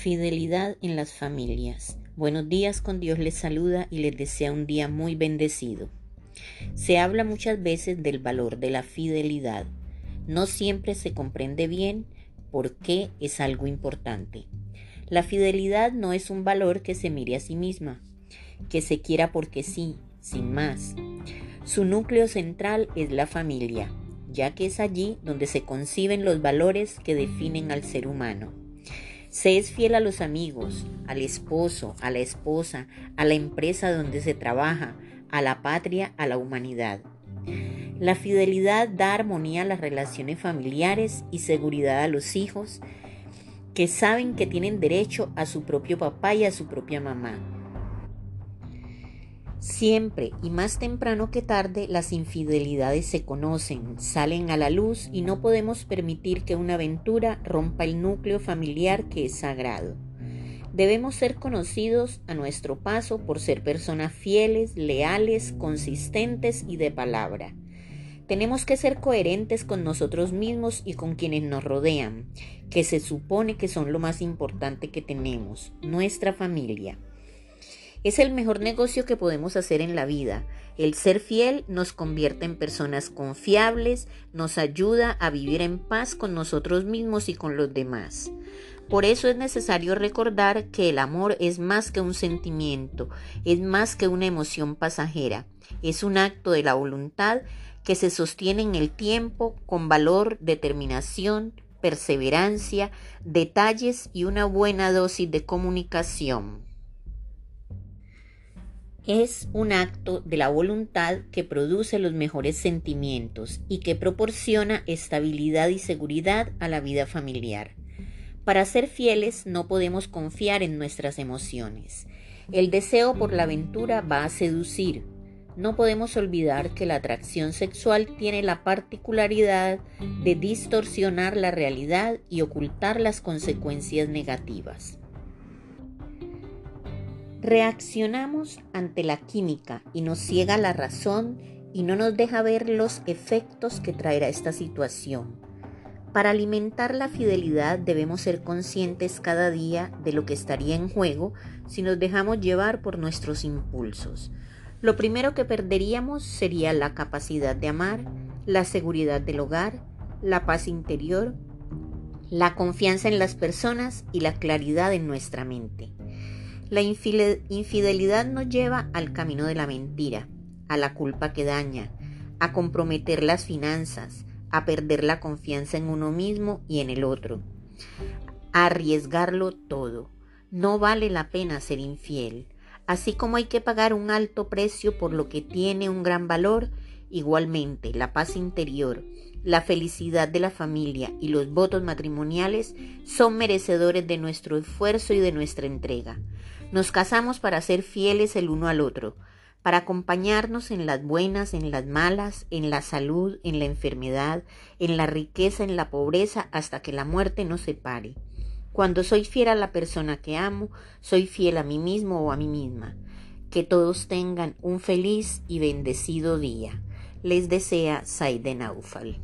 Fidelidad en las familias. Buenos días, con Dios les saluda y les desea un día muy bendecido. Se habla muchas veces del valor de la fidelidad. No siempre se comprende bien por qué es algo importante. La fidelidad no es un valor que se mire a sí misma, que se quiera porque sí, sin más. Su núcleo central es la familia, ya que es allí donde se conciben los valores que definen al ser humano. Se es fiel a los amigos, al esposo, a la esposa, a la empresa donde se trabaja, a la patria, a la humanidad. La fidelidad da armonía a las relaciones familiares y seguridad a los hijos que saben que tienen derecho a su propio papá y a su propia mamá Siempre y más temprano que tarde las infidelidades se conocen, salen a la luz y no podemos permitir que una aventura rompa el núcleo familiar que es sagrado. Debemos ser conocidos a nuestro paso por ser personas fieles, leales, consistentes y de palabra. Tenemos que ser coherentes con nosotros mismos y con quienes nos rodean, que se supone que son lo más importante que tenemos, nuestra familia. Es el mejor negocio que podemos hacer en la vida. El ser fiel nos convierte en personas confiables, nos ayuda a vivir en paz con nosotros mismos y con los demás. Por eso es necesario recordar que el amor es más que un sentimiento, es más que una emoción pasajera, es un acto de la voluntad que se sostiene en el tiempo con valor, determinación, perseverancia, detalles y una buena dosis de comunicación es un acto de la voluntad que produce los mejores sentimientos y que proporciona estabilidad y seguridad a la vida familiar. Para ser fieles no podemos confiar en nuestras emociones. El deseo por la aventura va a seducir. No podemos olvidar que la atracción sexual tiene la particularidad de distorsionar la realidad y ocultar las consecuencias negativas. Reaccionamos ante la química y nos ciega la razón y no nos deja ver los efectos que traerá esta situación. Para alimentar la fidelidad debemos ser conscientes cada día de lo que estaría en juego si nos dejamos llevar por nuestros impulsos. Lo primero que perderíamos sería la capacidad de amar, la seguridad del hogar, la paz interior, la confianza en las personas y la claridad en nuestra mente. La infidelidad nos lleva al camino de la mentira, a la culpa que daña, a comprometer las finanzas, a perder la confianza en uno mismo y en el otro, a arriesgarlo todo. No vale la pena ser infiel. Así como hay que pagar un alto precio por lo que tiene un gran valor, igualmente la paz interior, la felicidad de la familia y los votos matrimoniales son merecedores de nuestro esfuerzo y de nuestra entrega. Nos casamos para ser fieles el uno al otro, para acompañarnos en las buenas, en las malas, en la salud, en la enfermedad, en la riqueza, en la pobreza, hasta que la muerte nos separe. Cuando soy fiel a la persona que amo, soy fiel a mí mismo o a mí misma. Que todos tengan un feliz y bendecido día. Les desea Saide Naufal.